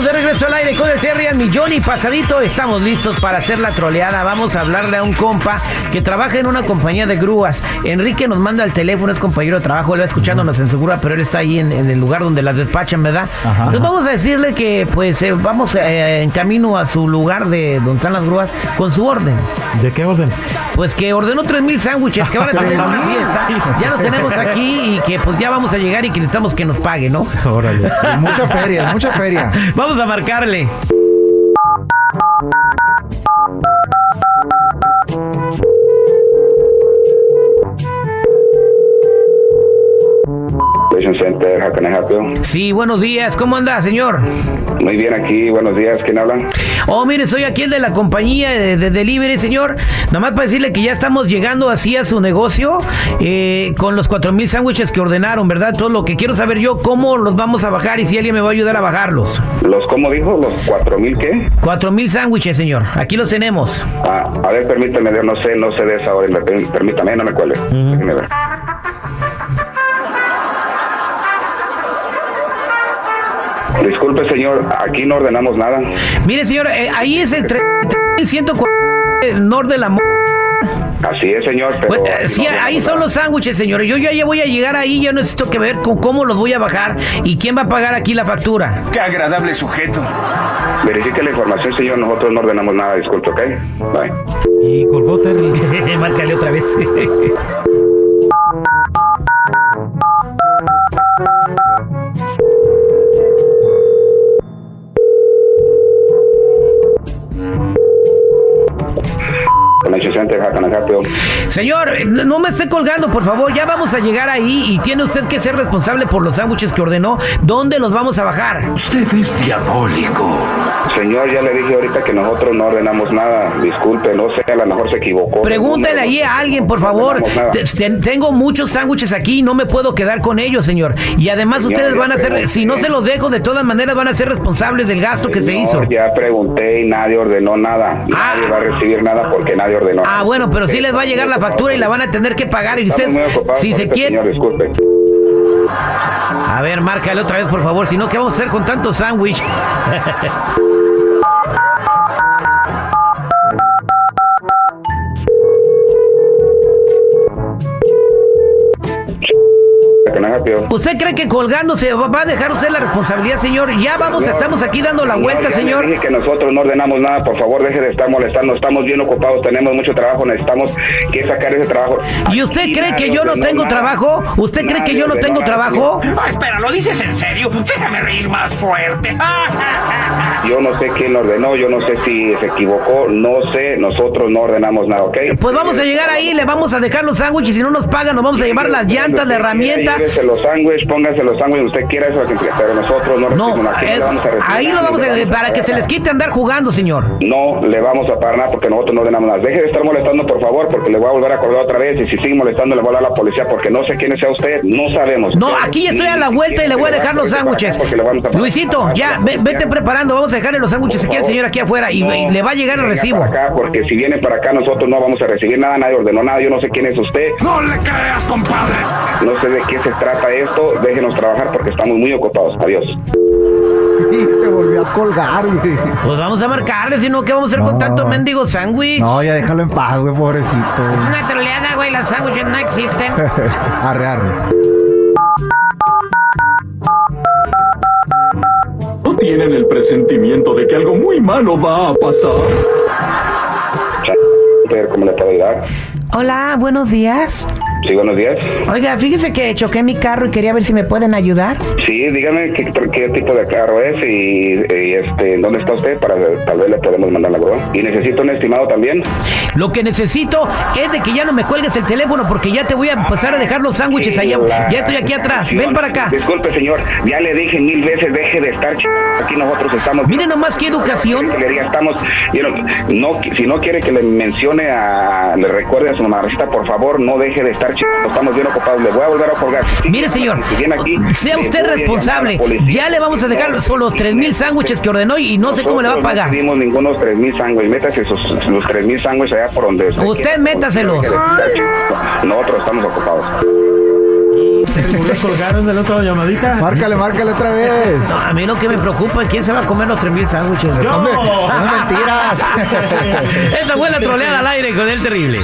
Estamos de regreso al aire con el Terry al millón y pasadito. Estamos listos para hacer la troleada. Vamos a hablarle a un compa que trabaja en una compañía de grúas. Enrique nos manda el teléfono, es compañero de trabajo. Él va escuchándonos en Segura, pero él está ahí en, en el lugar donde las despachan, ¿verdad? Entonces vamos a decirle que pues eh, vamos eh, en camino a su lugar de donde están las grúas con su orden. ¿De qué orden? Pues que ordenó 3000 sándwiches que van a tener una fiesta. Ya los tenemos aquí y que pues ya vamos a llegar y que necesitamos que nos pague, ¿no? Órale. Mucha feria, mucha feria. Vamos a marcarle. You? Sí, buenos días. ¿Cómo anda, señor? Muy bien aquí, buenos días, ¿quién habla? Oh, mire, soy aquí el de la compañía de, de delivery, señor. Nomás para decirle que ya estamos llegando así a su negocio eh, con los 4000 sándwiches que ordenaron, ¿verdad? Todo lo que quiero saber yo, cómo los vamos a bajar y si alguien me va a ayudar a bajarlos. ¿Los, cómo dijo? ¿Los cuatro mil qué? 4000 sándwiches, señor. Aquí los tenemos. Ah, a ver, permítame, no sé, no sé de esa hora, per- permítame, no me. Déjeme ver. Disculpe, señor, aquí no ordenamos nada. Mire, señor, eh, ahí es el 3140 Nor de la Así es, señor, pero... Bueno, sí, no ahí son nada. los sándwiches, señor. Yo ya ya voy a llegar ahí, yo necesito que ver con cómo los voy a bajar y quién va a pagar aquí la factura. Qué agradable sujeto. Verifique la información, señor, nosotros no ordenamos nada, disculpe, ¿ok? Bye. Y colgó Terry. Márcale otra vez. Señor, no me esté colgando, por favor. Ya vamos a llegar ahí y tiene usted que ser responsable por los sándwiches que ordenó. ¿Dónde los vamos a bajar? Usted es diabólico. Señor, ya le dije ahorita que nosotros no ordenamos nada. Disculpe, no sé, a lo mejor se equivocó. Pregúntale ahí a alguien, por favor. No Tengo muchos sándwiches aquí y no me puedo quedar con ellos, señor. Y además Señor, ustedes van a ser, pregunté. si no se los dejo, de todas maneras van a ser responsables del gasto que se hizo. Ya pregunté y nadie ordenó nada. Ah. Nadie va a recibir nada porque nadie ordenó nada. Ah, bueno, pero sí les va a llegar la factura y la van a tener que pagar. Y ustedes, si se ahorita, quieren... A ver, márcale otra vez, por favor. Si no, ¿qué vamos a hacer con tanto sándwich? ¿Usted cree que colgándose va a dejar usted la responsabilidad, señor? Ya vamos, Señor, estamos aquí dando la vuelta, ya señor. dije que nosotros no ordenamos nada. Por favor, deje de estar molestando. Estamos bien ocupados. Tenemos mucho trabajo. Necesitamos que sacar ese trabajo. ¿Y usted Aquí cree que yo no tengo nada. trabajo? ¿Usted cree que yo no tengo nada, trabajo? Ah, espera, ¿lo dices en serio? Déjame reír más fuerte. Yo no sé quién ordenó. Yo no sé si se equivocó. No sé. Nosotros no ordenamos nada, ¿ok? Pues vamos a llegar ahí, le vamos a dejar los sándwiches. Si no nos pagan, nos vamos a llevar las llantas, la herramienta. Llévese los sándwiches, póngase los sándwiches, usted quiera eso, pero nosotros no No, recibimos aquí, es- le vamos a recibir ahí lo vamos a vamos para que se les quite andar jugando, señor. No le vamos a pagar nada porque nosotros no ordenamos nada. Deje de estar molestando, por favor, porque le voy a volver a colgar otra vez. Y si sigue molestando, le voy a hablar a la policía porque no sé quién sea usted. No sabemos. No, aquí estoy a la vuelta y le voy a dejar los sándwiches. Luisito, ya, ve- vete preparando, vamos a dejarle los sándwiches aquí al señor aquí afuera y, y le va a llegar el recibo. Para acá, porque si viene para acá, nosotros no vamos a recibir nada. Nadie ordenó nada. Yo no sé quién es usted. No le creas, compadre. No sé de qué se trata esto. Déjenos trabajar porque estamos muy ocupados. Adiós. Y te volvió a colgar, güey. Pues vamos a marcarle, si no, ¿qué vamos a hacer con tanto mendigo sándwich? No, ya déjalo en paz, güey, pobrecito. Una troleada, güey, los sándwiches no existen. arre, arre. ¿No tienen el presentimiento de que algo muy malo va a pasar? ¿Cómo le puedo ayudar? Hola, buenos días. Sí, buenos días. Oiga, fíjese que choqué mi carro y quería ver si me pueden ayudar. Sí, dígame qué, qué tipo de carro es y, y, este, dónde está usted para tal vez le podemos mandar la grúa. Y necesito un estimado también. Lo que necesito es de que ya no me cuelgues el teléfono porque ya te voy a empezar a dejar los sándwiches allá. Ya estoy aquí atrás. Ven para acá. Disculpe, señor. Ya le dije mil veces, deje de estar ch... aquí nosotros estamos. Mire nomás qué educación. Estamos, you know, no, si no quiere que le mencione a, le recuerde a su mamacita, por favor, no deje de estar ch... Estamos bien ocupados. Le voy a volver a colgar. Mire, señor, si viene aquí, sea usted responsable. policía. Ya le vamos a dejar solo los tres mil sándwiches que ordenó y no sé cómo le va a pagar. No pedimos ningunos tres mil sándwiches. Métase sus, los tres mil sándwiches allá por donde Usted quiera. métaselos. Nosotros estamos ocupados. ¿Colgaron de la otra llamadita? Márcale, márcale otra vez. No, a mí lo que me preocupa es quién se va a comer los tres mil sándwiches. Yo. No mentiras. Esta fue la troleada al aire con el terrible.